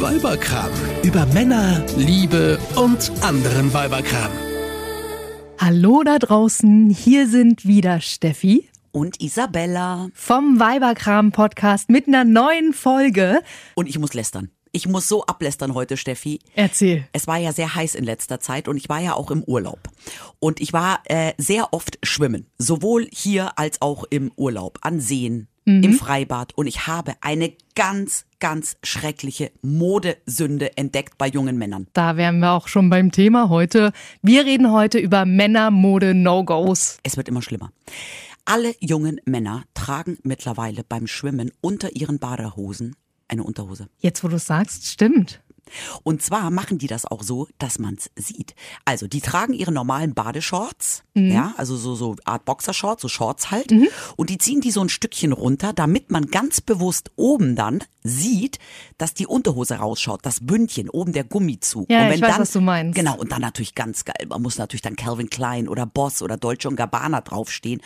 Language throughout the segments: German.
Weiberkram. Über Männer, Liebe und anderen Weiberkram. Hallo da draußen, hier sind wieder Steffi und Isabella vom Weiberkram Podcast mit einer neuen Folge. Und ich muss lästern. Ich muss so ablästern heute, Steffi. Erzähl. Es war ja sehr heiß in letzter Zeit und ich war ja auch im Urlaub. Und ich war äh, sehr oft schwimmen, sowohl hier als auch im Urlaub, an Seen, mhm. im Freibad. Und ich habe eine ganz, ganz schreckliche Modesünde entdeckt bei jungen Männern. Da wären wir auch schon beim Thema heute. Wir reden heute über Männermode-No-Gos. Es wird immer schlimmer. Alle jungen Männer tragen mittlerweile beim Schwimmen unter ihren Badehosen eine Unterhose. Jetzt, wo du sagst, stimmt. Und zwar machen die das auch so, dass man es sieht. Also die tragen ihre normalen Badeshorts, mhm. ja, also so so Art Boxershorts, so Shorts halt, mhm. und die ziehen die so ein Stückchen runter, damit man ganz bewusst oben dann sieht, dass die Unterhose rausschaut, das Bündchen, oben der Gummizug. Ja, und wenn ich weiß, dann, was du meinst. Genau, und dann natürlich ganz geil. Man muss natürlich dann Calvin Klein oder Boss oder Dolce Gabbana draufstehen.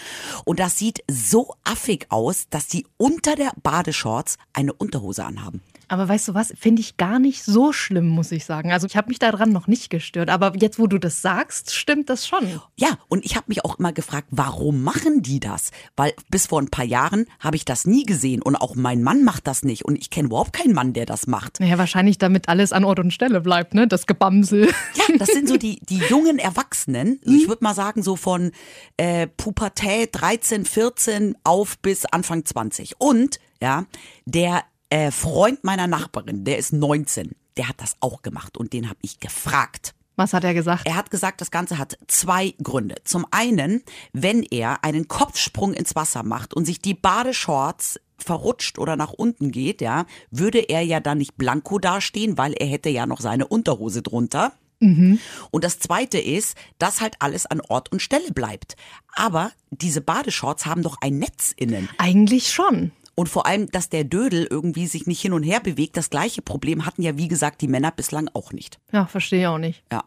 Und das sieht so affig aus, dass die unter der Badeshorts eine Unterhose anhaben. Aber weißt du was, finde ich gar nicht so schlimm, muss ich sagen. Also ich habe mich daran noch nicht gestört. Aber jetzt, wo du das sagst, stimmt das schon. Ja, und ich habe mich auch immer gefragt, warum machen die das? Weil bis vor ein paar Jahren habe ich das nie gesehen. Und auch mein Mann macht das nicht. Und ich kenne überhaupt keinen Mann, der das macht. Naja, wahrscheinlich damit alles an Ort und Stelle bleibt, ne? Das Gebamsel. Ja, das sind so die, die jungen Erwachsenen. Also ich würde mal sagen, so von äh, Pubertät 13, 14 auf bis Anfang 20. Und ja, der äh, Freund meiner Nachbarin, der ist 19, der hat das auch gemacht und den habe ich gefragt. Was hat er gesagt? Er hat gesagt, das Ganze hat zwei Gründe. Zum einen, wenn er einen Kopfsprung ins Wasser macht und sich die Badeshorts verrutscht oder nach unten geht, ja, würde er ja dann nicht blanko dastehen, weil er hätte ja noch seine Unterhose drunter. Mhm. Und das zweite ist, dass halt alles an Ort und Stelle bleibt. Aber diese Badeshorts haben doch ein Netz innen. Eigentlich schon. Und vor allem, dass der Dödel irgendwie sich nicht hin und her bewegt. Das gleiche Problem hatten ja, wie gesagt, die Männer bislang auch nicht. Ja, verstehe ich auch nicht. Ja.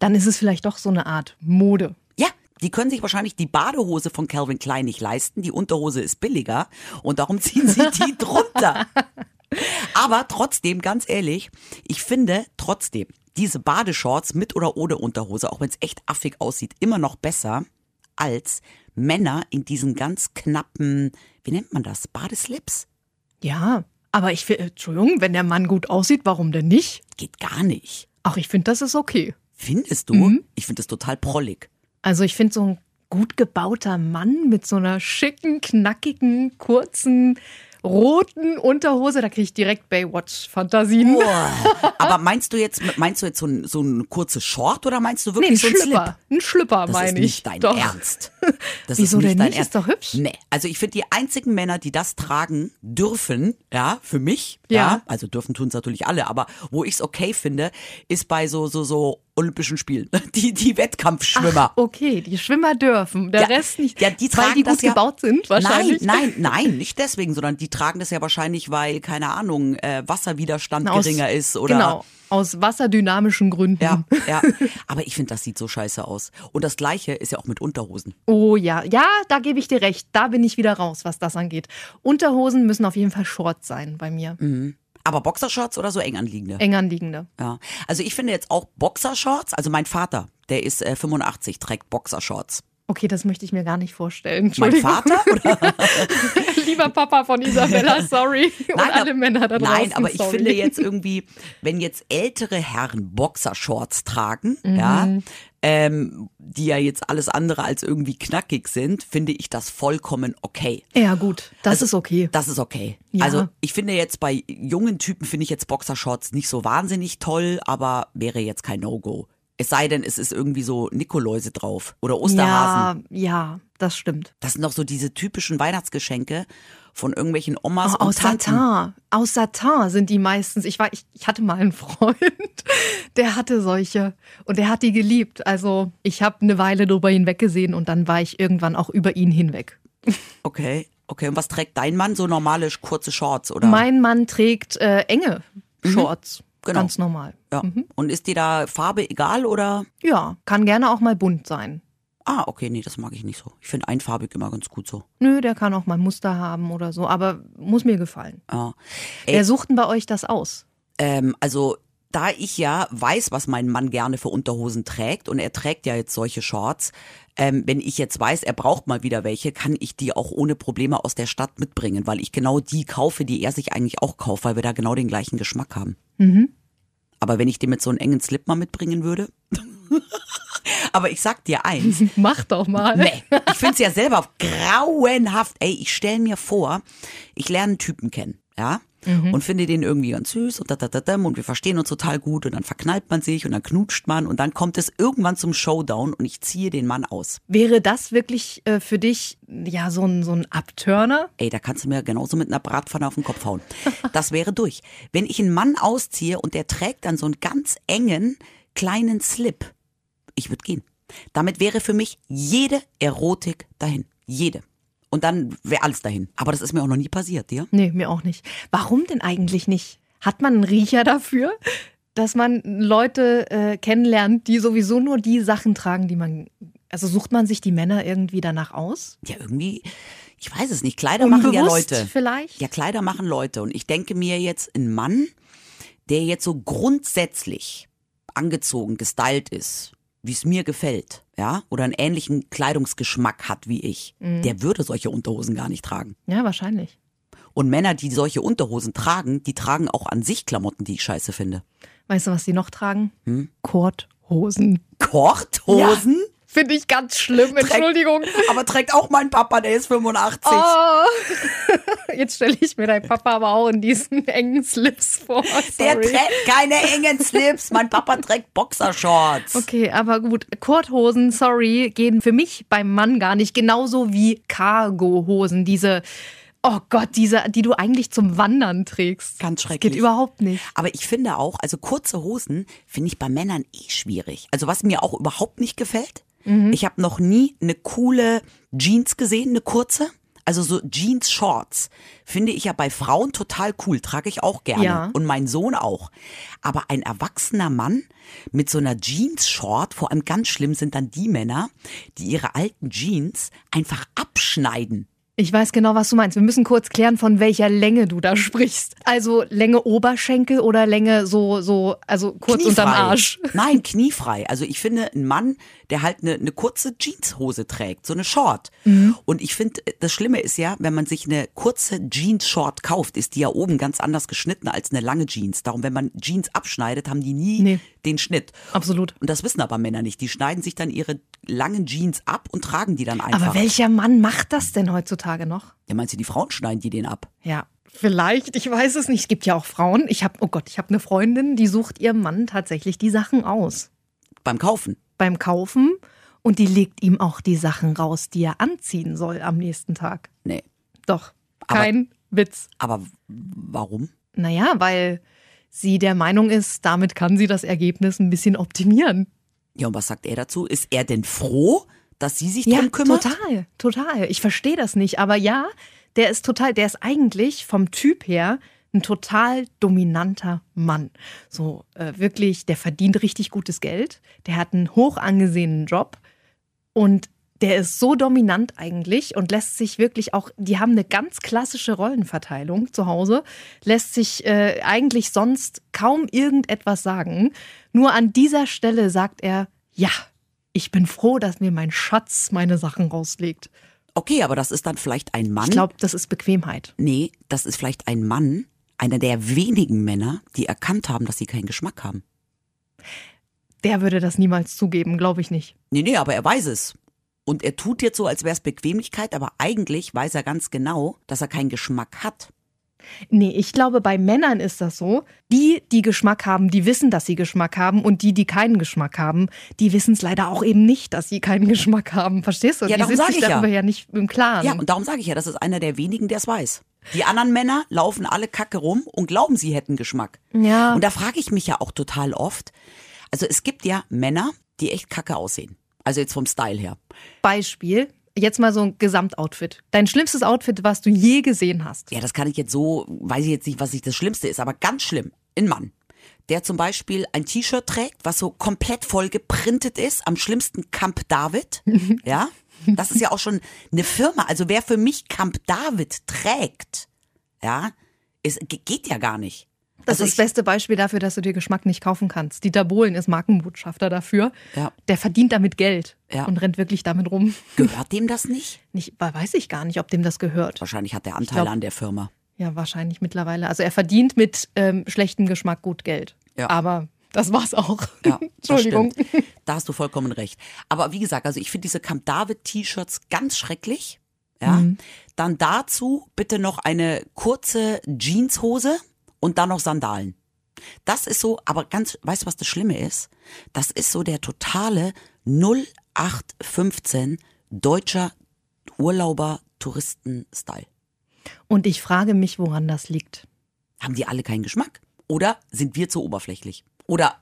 Dann ist es vielleicht doch so eine Art Mode. Ja, die können sich wahrscheinlich die Badehose von Calvin Klein nicht leisten. Die Unterhose ist billiger und darum ziehen sie die drunter. Aber trotzdem, ganz ehrlich, ich finde trotzdem diese Badeshorts mit oder ohne Unterhose, auch wenn es echt affig aussieht, immer noch besser als Männer in diesen ganz knappen, wie nennt man das, Badeslips? Ja, aber ich finde, Entschuldigung, wenn der Mann gut aussieht, warum denn nicht? Geht gar nicht. Ach, ich finde, das ist okay. Findest du? Mhm. Ich finde das total prollig. Also ich finde so ein gut gebauter Mann mit so einer schicken, knackigen, kurzen roten Unterhose, da kriege ich direkt Baywatch-Fantasien. Oh. Aber meinst du jetzt, meinst du jetzt so ein, so ein kurzes Short oder meinst du wirklich nee, ein so ein Schlipper? Ein Schlipper, meine ich. Das ist nicht dein Doch. Ernst. Das Wieso ist nicht denn dein nicht? Ernst. Ist doch hübsch. Nee, also ich finde die einzigen Männer, die das tragen dürfen, ja, für mich, Ja. ja, also dürfen tun es natürlich alle, aber wo ich es okay finde, ist bei so so so Olympischen Spielen. Die die Wettkampfschwimmer. Ach, okay, die Schwimmer dürfen, der Ja, Rest nicht. Ja, die weil tragen die das gut ja, gebaut sind, wahrscheinlich. Nein, nein, nein, nicht deswegen, sondern die tragen das ja wahrscheinlich, weil, keine Ahnung, äh, Wasserwiderstand Aus- geringer ist oder. Genau, aus wasserdynamischen Gründen. Ja, ja. Aber ich finde, das sieht so scheiße aus. Und das Gleiche ist ja auch mit Unterhosen. Oh ja, ja, da gebe ich dir recht. Da bin ich wieder raus, was das angeht. Unterhosen müssen auf jeden Fall Shorts sein bei mir. Mhm. Aber Boxershorts oder so eng anliegende? Eng anliegende. Ja. Also ich finde jetzt auch Boxershorts, also mein Vater, der ist äh, 85, trägt Boxershorts. Okay, das möchte ich mir gar nicht vorstellen. Mein. Vater? Oder? Lieber Papa von Isabella, sorry. Und Nein, alle aber- Männer da draußen. Nein, aber ich sorry. finde jetzt irgendwie, wenn jetzt ältere Herren Boxershorts tragen, Mhm. ja, ähm, die ja jetzt alles andere als irgendwie knackig sind, finde ich das vollkommen okay. Ja, gut, das Also, ist okay. Das ist okay. Ja. Also ich finde jetzt bei jungen Typen finde ich jetzt Boxershorts nicht so wahnsinnig toll, aber wäre jetzt kein No-Go. Es sei denn, es ist irgendwie so Nikoläuse drauf oder Osterhasen. Ja, ja, das stimmt. Das sind doch so diese typischen Weihnachtsgeschenke von irgendwelchen Omas Oh, und aus Tanten. Satin. Aus Satin sind die meistens. Ich war, ich, ich hatte mal einen Freund, der hatte solche und der hat die geliebt. Also ich habe eine Weile drüber hinweggesehen und dann war ich irgendwann auch über ihn hinweg. Okay, okay. Und was trägt dein Mann? So normale kurze Shorts oder? Mein Mann trägt äh, enge Shorts. Genau. Ganz normal. ja. Und ist dir da Farbe egal oder? Ja, kann gerne auch mal bunt sein. Ah, okay, nee, das mag ich nicht so. Ich finde einfarbig immer ganz gut so. Nö, der kann auch mal Muster haben oder so, aber muss mir gefallen. Ja. Ey, Wer sucht denn bei euch das aus? Ähm, also da ich ja weiß, was mein Mann gerne für Unterhosen trägt und er trägt ja jetzt solche Shorts, ähm, wenn ich jetzt weiß, er braucht mal wieder welche, kann ich die auch ohne Probleme aus der Stadt mitbringen, weil ich genau die kaufe, die er sich eigentlich auch kauft, weil wir da genau den gleichen Geschmack haben. Aber wenn ich den mit so einem engen Slip mal mitbringen würde. Aber ich sag dir eins, Mach doch mal. Nee, ich finde es ja selber grauenhaft. Ey, ich stell mir vor, ich lerne einen Typen kennen, ja? Und finde den irgendwie ganz süß und da, da, da, da, und wir verstehen uns total gut und dann verknallt man sich und dann knutscht man und dann kommt es irgendwann zum Showdown und ich ziehe den Mann aus. Wäre das wirklich äh, für dich ja so ein, so ein Abturner? Ey, da kannst du mir genauso mit einer Bratpfanne auf den Kopf hauen. Das wäre durch. Wenn ich einen Mann ausziehe und der trägt dann so einen ganz engen kleinen Slip, ich würde gehen. Damit wäre für mich jede Erotik dahin. Jede. Und dann wäre alles dahin. Aber das ist mir auch noch nie passiert, dir? Nee, mir auch nicht. Warum denn eigentlich nicht? Hat man einen Riecher dafür, dass man Leute äh, kennenlernt, die sowieso nur die Sachen tragen, die man. Also sucht man sich die Männer irgendwie danach aus? Ja, irgendwie, ich weiß es nicht. Kleider machen ja Unbewusst Leute. Vielleicht? Ja, Kleider machen Leute. Und ich denke mir jetzt, ein Mann, der jetzt so grundsätzlich angezogen, gestylt ist, wie es mir gefällt, ja, oder einen ähnlichen Kleidungsgeschmack hat wie ich, Mhm. der würde solche Unterhosen gar nicht tragen. Ja, wahrscheinlich. Und Männer, die solche Unterhosen tragen, die tragen auch an sich Klamotten, die ich scheiße finde. Weißt du, was die noch tragen? Hm? Korthosen. Korthosen? Finde ich ganz schlimm, Entschuldigung. Aber trägt auch mein Papa, der ist 85. Oh. Jetzt stelle ich mir deinen Papa aber auch in diesen engen Slips vor. Der Sorry. trägt keine engen Slips. Mein Papa trägt Boxershorts. Okay, aber gut. Korthosen, sorry, gehen für mich beim Mann gar nicht. Genauso wie Cargohosen. Diese, oh Gott, diese, die du eigentlich zum Wandern trägst. Ganz Das schrecklich. geht überhaupt nicht. Aber ich finde auch, also kurze Hosen finde ich bei Männern eh schwierig. Also was mir auch überhaupt nicht gefällt, ich habe noch nie eine coole Jeans gesehen, eine kurze. Also so Jeans-Shorts finde ich ja bei Frauen total cool, trage ich auch gerne. Ja. Und mein Sohn auch. Aber ein erwachsener Mann mit so einer Jeans-Short, vor allem ganz schlimm sind dann die Männer, die ihre alten Jeans einfach abschneiden. Ich weiß genau, was du meinst. Wir müssen kurz klären, von welcher Länge du da sprichst. Also Länge Oberschenkel oder Länge so, so, also kurz unterm Arsch. Nein, kniefrei. Also ich finde, ein Mann, der halt eine, eine kurze Jeanshose trägt, so eine Short. Mhm. Und ich finde, das Schlimme ist ja, wenn man sich eine kurze Jeans-Short kauft, ist die ja oben ganz anders geschnitten als eine lange Jeans. Darum, wenn man Jeans abschneidet, haben die nie Nee. den Schnitt. Absolut. Und das wissen aber Männer nicht. Die schneiden sich dann ihre langen Jeans ab und tragen die dann einfach. Aber welcher Mann macht das denn heutzutage noch? Ja, meinst du, die Frauen schneiden die den ab? Ja, vielleicht, ich weiß es nicht. Es gibt ja auch Frauen. Ich habe, oh Gott, ich habe eine Freundin, die sucht ihrem Mann tatsächlich die Sachen aus. Beim Kaufen. Beim Kaufen und die legt ihm auch die Sachen raus, die er anziehen soll am nächsten Tag. Nee. Doch, Aber- kein Witz. Aber warum? Naja, weil sie der Meinung ist, damit kann sie das Ergebnis ein bisschen optimieren. Ja, und was sagt er dazu? Ist er denn froh, dass sie sich Ja, drum kümmert? total, total. Ich verstehe das nicht, aber ja, der ist total, der ist eigentlich vom Typ her ein total dominanter Mann. So äh, wirklich, der verdient richtig gutes Geld, der hat einen hoch angesehenen Job und der ist so dominant eigentlich und lässt sich wirklich auch, die haben eine ganz klassische Rollenverteilung zu Hause, lässt sich äh, eigentlich sonst kaum irgendetwas sagen. Nur an dieser Stelle sagt er, ja, ich bin froh, dass mir mein Schatz meine Sachen rauslegt. Okay, aber das ist dann vielleicht ein Mann. Ich glaube, das ist Bequemheit. nee, das ist vielleicht ein Mann, einer der wenigen Männer, die erkannt haben, dass sie keinen Geschmack haben. Der würde das niemals zugeben, glaube ich nicht. Nee, nee, aber er weiß es. Und er tut jetzt so, als wäre es Bequemlichkeit, aber eigentlich weiß er ganz genau, dass er keinen Geschmack hat. Nee, ich glaube, bei Männern ist das so. Die, die Geschmack haben, die wissen, dass sie Geschmack haben. Und die, die keinen Geschmack haben, die wissen es leider auch eben nicht, dass sie keinen Geschmack haben. Verstehst du? Ja, die darum sind sag sich ich ja. darüber ja. nicht im Klaren. Ja, und darum sage ich ja, das ist einer der wenigen, der es weiß. Die anderen Männer laufen alle Kacke rum und glauben, sie hätten Geschmack. Ja. Und da frage ich mich ja auch total oft. Also es gibt ja Männer, die echt kacke aussehen. Also jetzt vom Style her. Beispiel. Jetzt mal so ein Gesamtoutfit. Dein schlimmstes Outfit, was du je gesehen hast. Ja, das kann ich jetzt so, weiß ich jetzt nicht, was ich das Schlimmste ist, aber ganz schlimm. Ein Mann, der zum Beispiel ein T-Shirt trägt, was so komplett voll geprintet ist, am schlimmsten Camp David. Ja, das ist ja auch schon eine Firma. Also wer für mich Camp David trägt, ja, ist, ge- geht ja gar nicht. Das Also ist das beste Beispiel dafür, dass du dir Geschmack nicht kaufen kannst. Dieter Bohlen ist Markenbotschafter dafür. Ja. Der verdient damit Geld Ja. und rennt wirklich damit rum. Gehört dem das nicht? Nicht, weiß ich gar nicht, ob dem das gehört. Wahrscheinlich hat der Anteil glaub- an der Firma. Ja, wahrscheinlich mittlerweile. Also er verdient mit ähm, schlechtem Geschmack gut Geld. Ja. Aber das war's auch. Ja, Entschuldigung. Da hast du vollkommen recht. Aber wie gesagt, also ich finde diese Camp David T-Shirts ganz schrecklich. Ja. Mhm. Dann dazu bitte noch eine kurze Jeanshose und dann noch Sandalen. Das ist so, aber ganz, weißt du, was das Schlimme ist? Das ist so der totale 0815 deutscher Urlauber-Touristen-Style. Und ich frage mich, woran das liegt. Haben die alle keinen Geschmack? Oder sind wir zu oberflächlich? Oder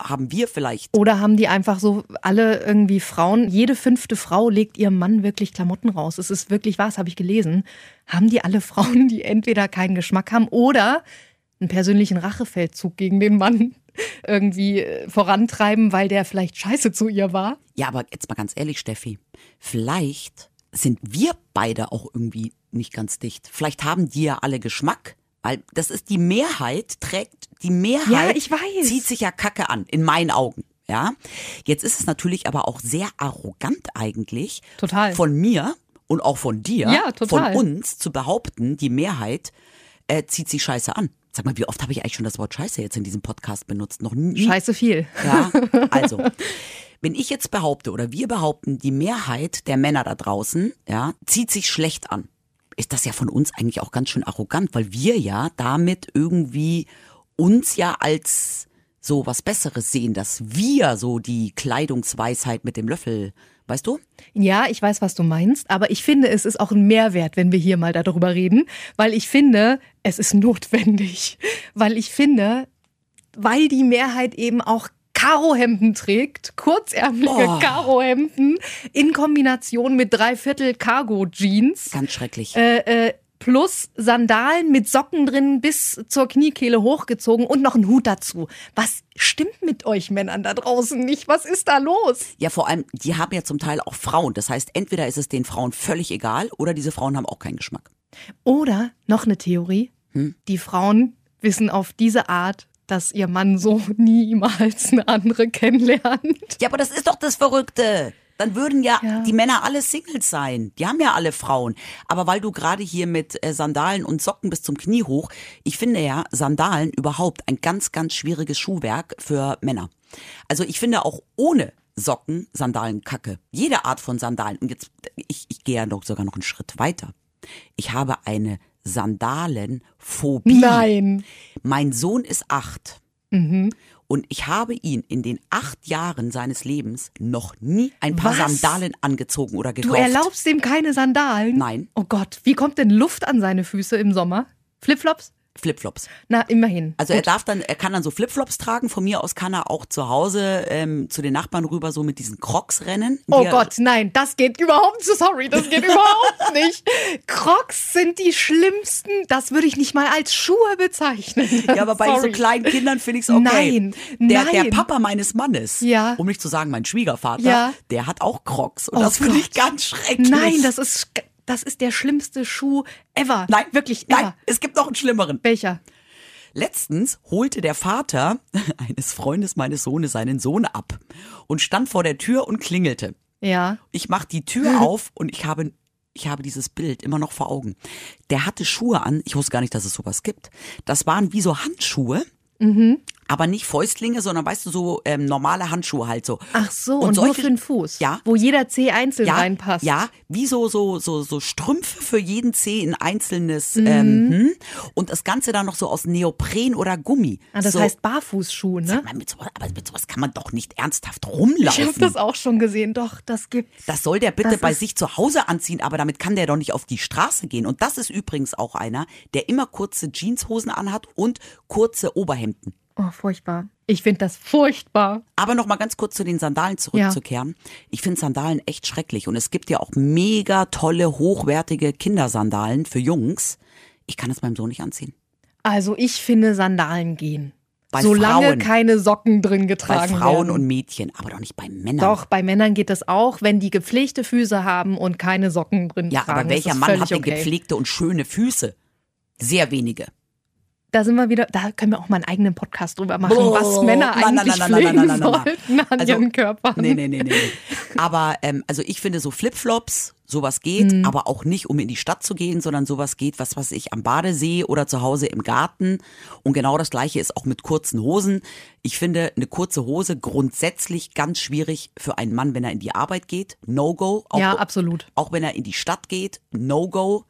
haben wir vielleicht Oder haben die einfach so alle irgendwie Frauen, jede fünfte Frau legt ihrem Mann wirklich Klamotten raus. Es ist wirklich was, habe ich gelesen. Haben die alle Frauen, die entweder keinen Geschmack haben oder einen persönlichen Rachefeldzug gegen den Mann irgendwie äh, vorantreiben, weil der vielleicht scheiße zu ihr war? Ja, aber jetzt mal ganz ehrlich, Steffi, vielleicht sind wir beide auch irgendwie nicht ganz dicht. Vielleicht haben die ja alle Geschmack, weil das ist die Mehrheit, trägt die Mehrheit, Ja, ich weiß. zieht sich ja Kacke an, in meinen Augen. Ja, jetzt ist es natürlich aber auch sehr arrogant eigentlich Total. von mir und auch von dir, Ja, total. von uns zu behaupten, die Mehrheit äh, zieht sich Scheiße an. Sag mal, wie oft habe ich eigentlich schon das Wort Scheiße jetzt in diesem Podcast benutzt? Noch nie. Scheiße viel. Ja, also, wenn ich jetzt behaupte oder wir behaupten, die Mehrheit der Männer da draußen, ja, zieht sich schlecht an, ist das ja von uns eigentlich auch ganz schön arrogant, weil wir ja damit irgendwie uns ja als so was Besseres sehen, dass wir so die Kleidungsweisheit mit dem Löffel, weißt du? Ja, ich weiß, was du meinst, aber ich finde, es ist auch ein Mehrwert, wenn wir hier mal darüber reden, weil ich finde, es ist notwendig, weil ich finde, weil die Mehrheit eben auch Karohemden trägt, kurzärmelige Oh. Karohemden in Kombination mit Dreiviertel Cargo-Jeans, Ganz schrecklich. äh, äh, plus Sandalen mit Socken drin bis zur Kniekehle hochgezogen und noch ein Hut dazu. Was stimmt mit euch Männern da draußen nicht? Was ist da los? Ja, vor allem, die haben ja zum Teil auch Frauen. Das heißt, entweder ist es den Frauen völlig egal oder diese Frauen haben auch keinen Geschmack. Oder noch eine Theorie. Hm? Die Frauen wissen auf diese Art, dass ihr Mann so niemals eine andere kennenlernt. Ja, aber das ist doch das Verrückte. Dann würden ja, Ja. die Männer alle Singles sein. Die haben ja alle Frauen. Aber weil du gerade hier mit äh, Sandalen und Socken bis zum Knie hoch, ich finde ja Sandalen überhaupt ein ganz, ganz schwieriges Schuhwerk für Männer. Also ich finde auch ohne Socken Sandalen kacke. Jede Art von Sandalen. Und jetzt, ich, ich gehe ja noch sogar noch einen Schritt weiter. Ich habe eine Sandalenphobie. Nein. Mein Sohn ist acht. Mhm. Und ich habe ihn in den acht Jahren seines Lebens noch nie ein paar Was? Sandalen angezogen oder Du gekauft. erlaubst ihm keine Sandalen? Nein. Oh Gott, wie kommt denn Luft an seine Füße im Sommer? Flipflops? Flipflops. Na, immerhin. Also er darf dann, er kann dann so Flipflops tragen. Von mir aus kann er auch zu Hause ähm, zu den Nachbarn rüber so mit diesen Crocs rennen. Oh Gott, nein, das geht überhaupt, sorry, das geht überhaupt nicht. Crocs sind die schlimmsten, das würde ich nicht mal als Schuhe bezeichnen. Ja, aber bei so Sorry. kleinen Kindern finde ich es okay. Nein, der, der nein. Papa meines Mannes, Ja. um nicht zu sagen mein Schwiegervater, Ja. der hat auch Crocs. Und Oh das finde ich ganz schrecklich. Nein, das ist, das ist der schlimmste Schuh ever. Nein, wirklich ever. Nein, es gibt noch einen schlimmeren. Welcher? Letztens holte der Vater eines Freundes meines Sohnes seinen Sohn ab und stand vor der Tür und klingelte. Ja. Ich mach die Tür auf und ich habe ich habe dieses Bild immer noch vor Augen. Der hatte Schuhe an, ich wusste gar nicht, dass es sowas gibt. Das waren wie so Handschuhe, Mhm. Aber nicht Fäustlinge, sondern weißt du, so ähm, normale Handschuhe halt so. Ach so, und, nur solche- für den Fuß. Ja. Wo jeder Zeh einzeln ja, reinpasst. Ja, wie so, so, so, so Strümpfe für jeden Zeh ein einzelnes. Mhm. Ähm, hm. und das Ganze dann noch so aus Neopren oder Gummi. Ah, das so, heißt Barfußschuh, ne? Mal, mit sowas, aber mit sowas kann man doch nicht ernsthaft Ich rumlaufen. habe das auch schon gesehen. Doch, das gibt's. Das soll der bitte Das bei sich zu Hause anziehen, aber damit kann der doch nicht auf die Straße gehen. Und das ist übrigens auch einer, der immer kurze Jeanshosen anhat und kurze Oberhemden. Oh, furchtbar. Ich finde das furchtbar. Aber noch mal ganz kurz zu den Sandalen zurückzukehren. Ich finde Sandalen echt schrecklich und es gibt ja auch mega tolle, hochwertige Kindersandalen für Jungs. Ich kann es meinem Sohn nicht anziehen. Also ich finde Sandalen gehen. Bei Solange Frauen. keine Socken drin Bei getragen Frauen werden. und Mädchen, aber doch nicht bei Männern. Doch, bei Männern geht das auch, wenn die gepflegte Füße haben und keine Socken drin Ja, tragen. aber welcher Mann hat denn okay. gepflegte und schöne Füße? Sehr wenige. Da sind wir wieder, da können wir auch mal einen eigenen Podcast drüber machen, Oh, was Männer eigentlich nein, pflegen sollten an Also, ihren Körpern. Nee, nee, nee, nee. Aber ähm, also ich finde so Flipflops, sowas geht, Mhm. aber auch nicht, um in die Stadt zu gehen, sondern sowas geht, was weiß ich, am Badesee oder zu Hause im Garten. Und genau das gleiche ist auch mit kurzen Hosen. Ich finde eine kurze Hose grundsätzlich ganz schwierig für einen Mann, wenn er in die Arbeit geht. No-go. Ja, absolut. Auch wenn er in die Stadt geht. No-go.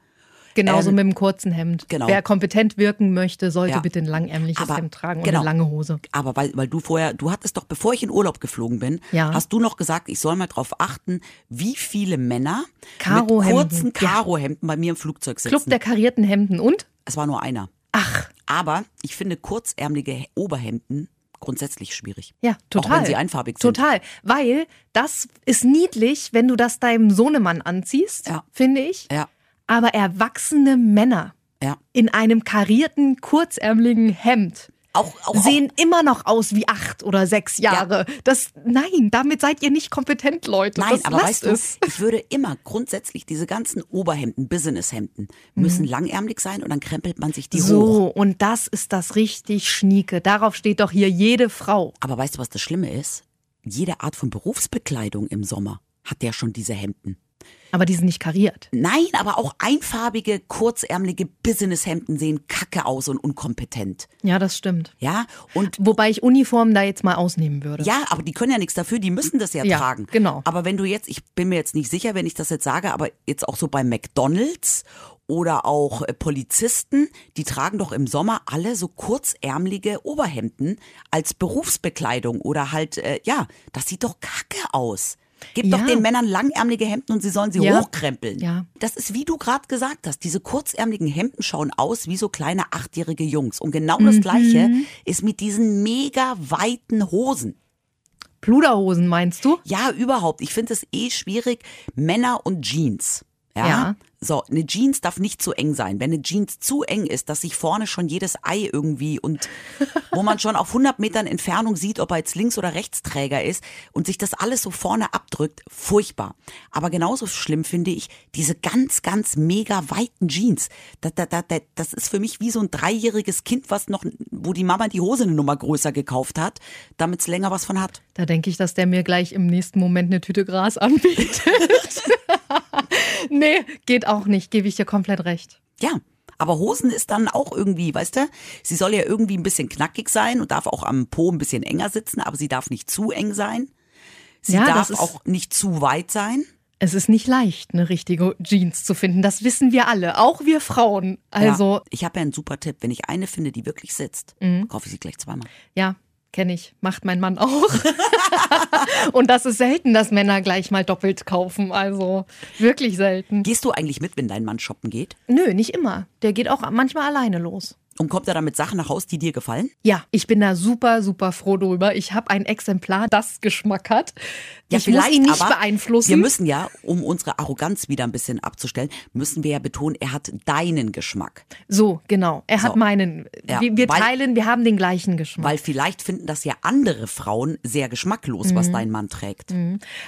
Genauso Ähm, mit dem kurzen Hemd. genau. Wer kompetent wirken möchte, sollte Ja. bitte ein langärmliches Aber- Hemd tragen und genau. eine lange Hose. Aber weil, weil du vorher, du hattest doch, bevor ich in Urlaub geflogen bin, Ja. hast du noch gesagt, ich soll mal drauf achten, wie viele Männer mit Karohemden, kurzen ja. Karohemden bei mir im Flugzeug sitzen. Club der karierten Hemden und? es war nur einer. Ach, Aber ich finde kurzärmelige Oberhemden grundsätzlich schwierig. ja, total. Auch wenn sie einfarbig sind. Total, weil das ist niedlich, wenn du das deinem Sohnemann anziehst, Ja. finde ich. Ja, Aber erwachsene Männer ja. in einem karierten, kurzärmeligen Hemd Auch, auch, sehen immer noch aus wie acht oder sechs Jahre. Das, nein, damit seid ihr nicht kompetent, Leute. Nein, das aber weißt du, es. ich würde immer grundsätzlich diese ganzen Oberhemden, Businesshemden, müssen langärmlich sein und dann krempelt man sich die hoch. Mhm. So, und das ist das richtig Schnieke. Darauf steht doch hier jede Frau. Aber weißt du, was das Schlimme ist? Jede Art von Berufsbekleidung im Sommer hat ja schon diese Hemden. Aber die sind nicht kariert. Nein, aber auch einfarbige, kurzärmelige Businesshemden sehen kacke aus und unkompetent. Ja, das stimmt. Ja, und Wobei ich Uniformen da jetzt mal ausnehmen würde. ja, aber die können ja nichts dafür, die müssen das ja, Ja, tragen. genau. Aber wenn du jetzt, ich bin mir jetzt nicht sicher, wenn ich das jetzt sage, aber jetzt auch so bei McDonalds oder auch äh, Polizisten, die tragen doch im Sommer alle so kurzärmelige Oberhemden als Berufsbekleidung oder halt, äh, ja, das sieht doch kacke aus. Gib Ja. doch den Männern langärmelige Hemden und sie sollen sie Ja. hochkrempeln. Ja. Das ist, wie du gerade gesagt hast, diese kurzärmeligen Hemden schauen aus wie so kleine achtjährige Jungs. Und genau Mhm. das Gleiche ist mit diesen mega weiten Hosen. Pluderhosen meinst du? Ja, überhaupt. Ich finde es eh schwierig. Männer und Jeans. Ja? Ja. So, eine Jeans darf nicht zu eng sein. Wenn eine Jeans zu eng ist, dass sich vorne schon jedes Ei irgendwie und wo man schon auf 100 Metern Entfernung sieht, ob er jetzt Links- oder Rechtsträger ist und sich das alles so vorne abdrückt, furchtbar. Aber genauso schlimm finde ich diese ganz, ganz mega weiten Jeans. Das, das, das, das ist für mich wie so ein dreijähriges Kind, was noch, wo die Mama die Hose eine Nummer größer gekauft hat, damit es länger was von hat. Da denke ich, dass der mir gleich im nächsten Moment eine Tüte Gras anbietet. nee, geht auch nicht, gebe ich dir komplett recht. Ja, aber Hosen ist dann auch irgendwie, weißt du, sie soll ja irgendwie ein bisschen knackig sein und darf auch am Po ein bisschen enger sitzen, aber sie darf nicht zu eng sein. Sie Ja, darf auch nicht zu weit sein. Es ist nicht leicht, eine richtige Jeans zu finden. Das wissen wir alle, auch wir Frauen. Also, ja, ich habe ja einen super Tipp. Wenn ich eine finde, die wirklich sitzt, Mhm. kaufe ich sie gleich zweimal. ja, kenne ich. Macht mein Mann auch. Und das ist selten, dass Männer gleich mal doppelt kaufen. Also wirklich selten. Gehst du eigentlich mit, wenn dein Mann shoppen geht? Nö, nicht immer. Der geht auch manchmal alleine los. Und kommt er dann mit Sachen nach Haus, die dir gefallen? Ja, ich bin da super, super froh drüber. Ich habe ein Exemplar, das Geschmack hat. ich muss ihn nicht beeinflussen. Wir müssen ja, um unsere Arroganz wieder ein bisschen abzustellen, müssen wir ja betonen, er hat deinen Geschmack. so, genau. Er hat So. meinen. Ja, wir wir weil- teilen, wir haben den gleichen Geschmack. Weil vielleicht finden das ja andere Frauen sehr geschmacklos, Mhm. was dein Mann trägt.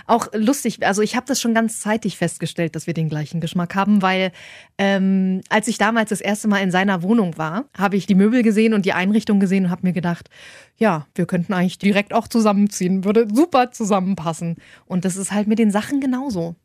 Auch lustig, also ich habe das schon ganz zeitig festgestellt, dass wir den gleichen Geschmack haben, weil ähm, als ich damals das erste Mal in seiner Wohnung war, habe ich die Möbel gesehen und die Einrichtung gesehen und habe mir gedacht, ja, wir könnten eigentlich direkt auch zusammenziehen, würde super zusammenpassen. Und das ist halt mit den Sachen genauso.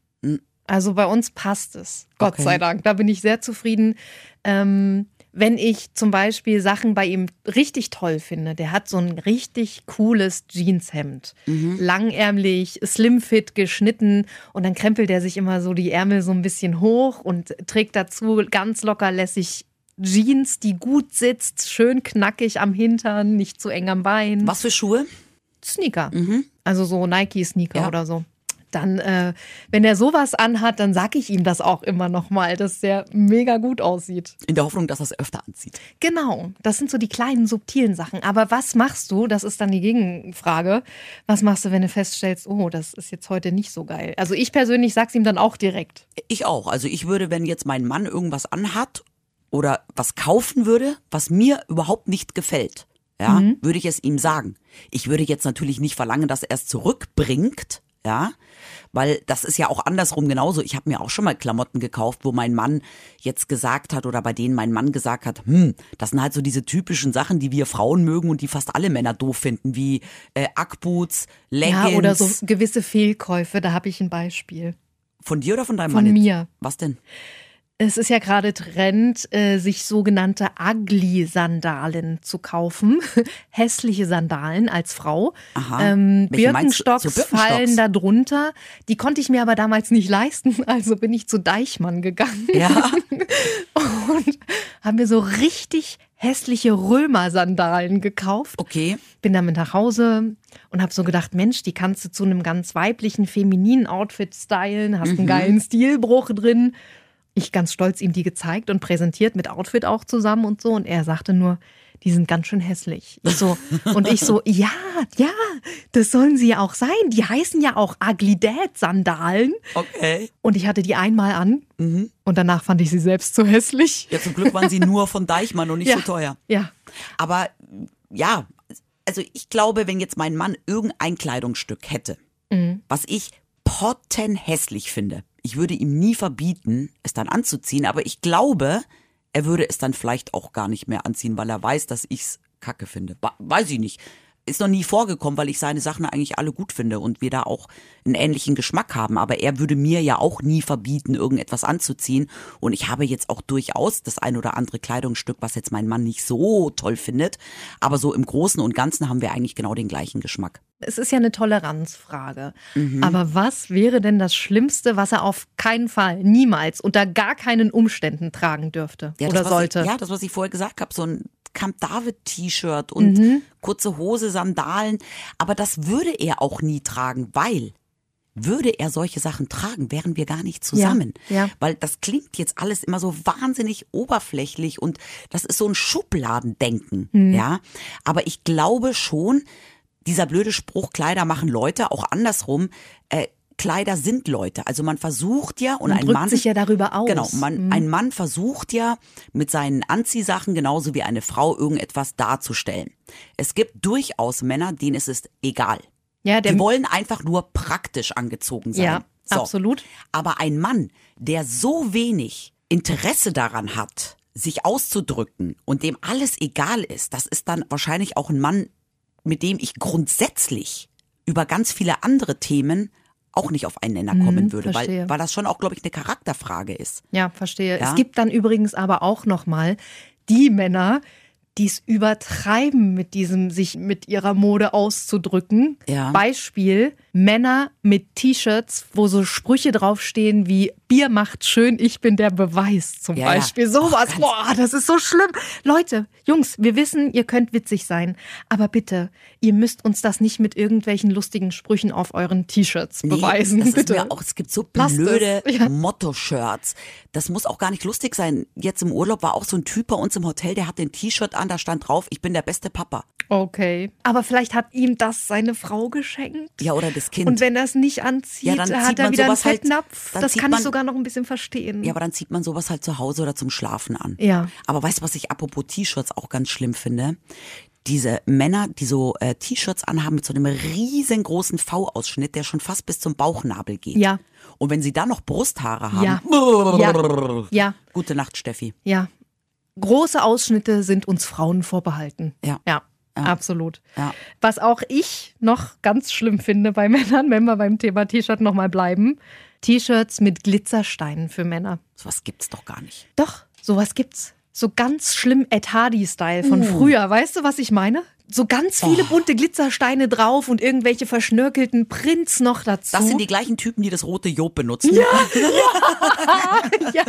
Also bei uns passt es, Gott Okay. sei Dank. Da bin ich sehr zufrieden. Ähm, wenn ich zum Beispiel Sachen bei ihm richtig toll finde, der hat so ein richtig cooles Jeanshemd. Langärmlich, slimfit geschnitten und dann krempelt er sich immer so die Ärmel so ein bisschen hoch und trägt dazu ganz locker lässig Jeans, die gut sitzt, schön knackig am Hintern, nicht zu eng am Bein. Was für Schuhe? Sneaker. Also so Nike-Sneaker Ja. oder so. Dann, äh, wenn er sowas anhat, dann sag ich ihm das auch immer nochmal, dass der mega gut aussieht. In der Hoffnung, dass er es öfter anzieht. Genau, das sind so die kleinen, subtilen Sachen. Aber was machst du, das ist dann die Gegenfrage, was machst du, wenn du feststellst, oh, das ist jetzt heute nicht so geil? Also ich persönlich sag's ihm dann auch direkt. Ich auch. Also ich würde, wenn jetzt mein Mann irgendwas anhat oder was kaufen würde, was mir überhaupt nicht gefällt, ja, würde ich es ihm sagen. Ich würde jetzt natürlich nicht verlangen, dass er es zurückbringt, ja. Weil das ist ja auch andersrum genauso. Ich habe mir auch schon mal Klamotten gekauft, wo mein Mann jetzt gesagt hat oder bei denen mein Mann gesagt hat, hm, das sind halt so diese typischen Sachen, die wir Frauen mögen und die fast alle Männer doof finden, wie äh, Ackboots, Leggings. Ja, oder so gewisse Fehlkäufe, da habe ich ein Beispiel. Von dir oder von deinem Von Mann? jetzt? mir. Was denn? Es ist ja gerade Trend, äh, sich sogenannte Ugly-Sandalen zu kaufen. Hässliche Sandalen als Frau. Aha. Ähm? Birkenstocks, So Birkenstocks? fallen da drunter. Die konnte ich mir aber damals nicht leisten, also bin ich zu Deichmann gegangen Ja. und habe mir so richtig hässliche Römer-Sandalen gekauft. Okay. Bin damit nach Hause und habe so gedacht, Mensch, die kannst du zu einem ganz weiblichen, femininen Outfit stylen, hast einen geilen Stilbruch drin. Ich ganz stolz ihm die gezeigt und präsentiert mit Outfit auch zusammen und so. Und er sagte nur, die sind ganz schön hässlich. Ich so, und ich so, ja, ja, das sollen sie ja auch sein. Die heißen ja auch Ugly Dad Sandalen. Okay. Und ich hatte die einmal an und danach fand ich sie selbst so hässlich. Ja, zum Glück waren sie nur von Deichmann und nicht Ja. so teuer. Ja, Aber ja, also ich glaube, wenn jetzt mein Mann irgendein Kleidungsstück hätte, Mhm. was ich pottenhässlich finde, ich würde ihm nie verbieten, es dann anzuziehen, aber ich glaube, er würde es dann vielleicht auch gar nicht mehr anziehen, weil er weiß, dass ich's kacke finde. Weiß ich nicht. Ist noch nie vorgekommen, weil ich seine Sachen eigentlich alle gut finde und wir da auch einen ähnlichen Geschmack haben. Aber er würde mir ja auch nie verbieten, irgendetwas anzuziehen. Und ich habe jetzt auch durchaus das ein oder andere Kleidungsstück, was jetzt mein Mann nicht so toll findet. Aber so im Großen und Ganzen haben wir eigentlich genau den gleichen Geschmack. Es ist ja eine Toleranzfrage. Mhm. Aber was wäre denn das Schlimmste, was er auf keinen Fall, niemals, unter gar keinen Umständen tragen dürfte Ja, oder das, sollte? Ich, ja, das, was ich vorher gesagt habe, so ein Camp David T-Shirt und Mhm. kurze Hose, Sandalen. Aber das würde er auch nie tragen, weil würde er solche Sachen tragen, wären wir gar nicht zusammen. ja. Weil das klingt jetzt alles immer so wahnsinnig oberflächlich und das ist so ein Schubladendenken, Mhm. ja. Aber ich glaube schon, dieser blöde Spruch, Kleider machen Leute, auch andersrum, äh, Kleider sind Leute. Also man versucht ja und Man ein drückt Mann sich ja darüber aus. Genau, man, ein Mann versucht ja mit seinen Anziehsachen genauso wie eine Frau irgendetwas darzustellen. Es gibt durchaus Männer, denen ist es egal. ja, der, Die wollen einfach nur praktisch angezogen sein. ja, So. absolut. Aber ein Mann, der so wenig Interesse daran hat, sich auszudrücken und dem alles egal ist, das ist dann wahrscheinlich auch ein Mann, mit dem ich grundsätzlich über ganz viele andere Themen auch nicht auf einen Nenner kommen würde, weil, weil das schon auch, glaube ich, eine Charakterfrage ist. Ja, verstehe. Ja? Es gibt dann übrigens aber auch nochmal die Männer, die es übertreiben mit diesem, sich mit ihrer Mode auszudrücken. Ja. Beispiel, Männer mit T-Shirts, wo so Sprüche draufstehen wie Bier macht schön, ich bin der Beweis zum Ja. Beispiel. Sowas, ganz- boah, das ist so schlimm. Leute, Jungs, wir wissen, ihr könnt witzig sein, aber bitte, ihr müsst uns das nicht mit irgendwelchen lustigen Sprüchen auf euren T-Shirts beweisen. das bitte. Ist mir auch, es gibt so blöde Ja. Motto-Shirts. Das muss auch gar nicht lustig sein. Jetzt im Urlaub war auch so ein Typ bei uns im Hotel, der hatte ein T-Shirt an, da stand drauf, ich bin der beste Papa. Okay. Aber vielleicht hat ihm das seine Frau geschenkt. Ja, oder das Kind. Und wenn er es nicht anzieht, Ja, dann hat zieht er man wieder einen halt- Fettnapf. dann das kann ich man- sogar noch ein bisschen verstehen. Ja, aber dann zieht man sowas halt zu Hause oder zum Schlafen an. Ja. Aber weißt du, was ich apropos T-Shirts auch ganz schlimm finde? Diese Männer, die so äh, T-Shirts anhaben mit so einem riesengroßen V-Ausschnitt, der schon fast bis zum Bauchnabel geht. Ja. Und wenn sie dann noch Brusthaare haben. Ja. Ja. Ja. Gute Nacht, Steffi. ja. Große Ausschnitte sind uns Frauen vorbehalten. Ja. Ja. Absolut. Ja. Was auch ich noch ganz schlimm finde bei Männern, wenn wir beim Thema T-Shirt nochmal bleiben. T-Shirts mit Glitzersteinen für Männer. Sowas gibt's doch gar nicht. Doch, sowas gibt's. So ganz schlimm Ed Hardy-Style von Uh. früher. Weißt du, was ich meine? So ganz viele Oh. bunte Glitzersteine drauf und irgendwelche verschnörkelten Prints noch dazu. Das sind die gleichen Typen, die das rote Job benutzen. Ja. ja.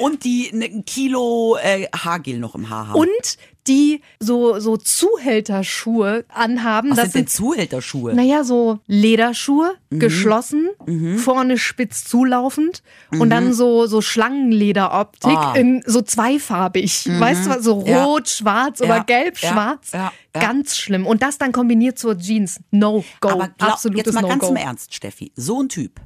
Und die ein Kilo äh, Haargel noch im Haar haben. Und die so, so Zuhälterschuhe anhaben. was das sind denn Zuhälterschuhe? Naja, so Lederschuhe, Mhm. geschlossen, vorne spitz zulaufend und dann so, so Schlangenlederoptik Mhm. Mhm. in so zweifarbig. Weißt du, so Ja. rot, schwarz Ja, oder gelb, ja, schwarz. ja, ja. Ganz schlimm. Und das dann kombiniert zur Jeans. No go. Aber glaub, Absolutes jetzt mal ganz No-Go. im Ernst, Steffi. So ein Typ,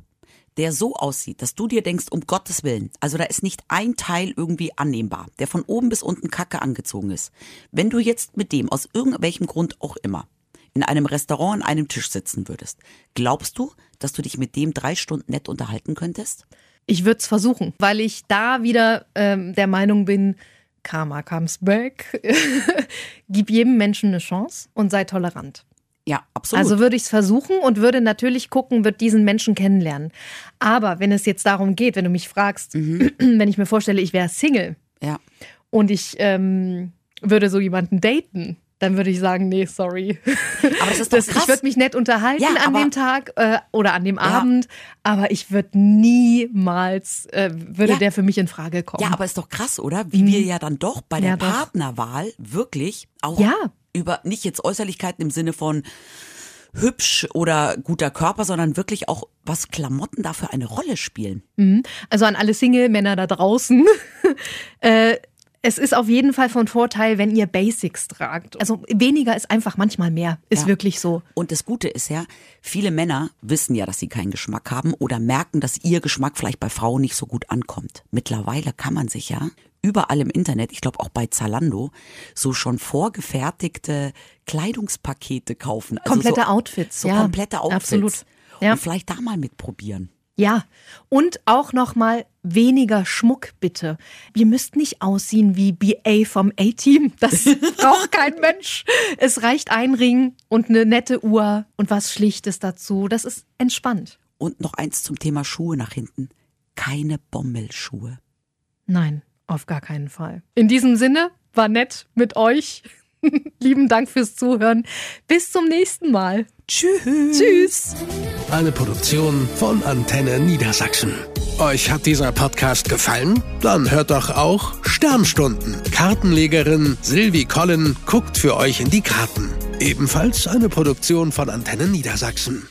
der so aussieht, dass du dir denkst, um Gottes Willen, also da ist nicht ein Teil irgendwie annehmbar, der von oben bis unten kacke angezogen ist. Wenn du jetzt mit dem, aus irgendwelchem Grund auch immer, in einem Restaurant an einem Tisch sitzen würdest, glaubst du, dass du dich mit dem drei Stunden nett unterhalten könntest? Ich würde es versuchen, weil ich da wieder ähm, der Meinung bin, Karma comes back. Gib jedem Menschen eine Chance und sei tolerant. Ja, absolut. Also würde ich es versuchen und würde natürlich gucken, wird diesen Menschen kennenlernen. Aber wenn es jetzt darum geht, wenn du mich fragst, Mhm. wenn ich mir vorstelle, ich wäre Single ja. und ich ähm, würde so jemanden daten, dann würde ich sagen, nee, sorry. Aber das ist doch Das, krass. ich würde mich nett unterhalten Ja, an dem Tag äh, oder an dem Abend, aber ich würde niemals, äh, würde Ja. der für mich in Frage kommen. Ja, aber ist doch krass, oder? Wie wir ja dann doch bei der Mhm. Ja. Partnerwahl wirklich auch Ja. Über nicht jetzt Äußerlichkeiten im Sinne von hübsch oder guter Körper, sondern wirklich auch, was Klamotten da für eine Rolle spielen. Also an alle Single-Männer da draußen. äh, es ist auf jeden Fall von Vorteil, wenn ihr Basics tragt. Also weniger ist einfach manchmal mehr. Ist Ja. wirklich so. Und das Gute ist ja, viele Männer wissen ja, dass sie keinen Geschmack haben oder merken, dass ihr Geschmack vielleicht bei Frauen nicht so gut ankommt. Mittlerweile kann man sich ja überall im Internet, ich glaube auch bei Zalando, so schon vorgefertigte Kleidungspakete kaufen. Also Komplette so, Outfits, So ja, komplette Outfits. absolut. Ja. Und vielleicht da mal mitprobieren. Ja. Und auch noch mal weniger Schmuck bitte. Ihr müsst nicht aussehen wie BA vom A-Team. Das braucht kein Mensch. Es reicht ein Ring und eine nette Uhr und was Schlichtes dazu. Das ist entspannt. Und noch eins zum Thema Schuhe nach hinten. Keine Bommelschuhe. Nein, auf gar keinen Fall. In diesem Sinne, war nett mit euch. Lieben Dank fürs Zuhören. Bis zum nächsten Mal. Tschüss. Tschüss. Eine Produktion von Antenne Niedersachsen. Euch hat dieser Podcast gefallen? Dann hört doch auch Sternstunden. Kartenlegerin Silvi Collin guckt für euch in die Karten. Ebenfalls eine Produktion von Antenne Niedersachsen.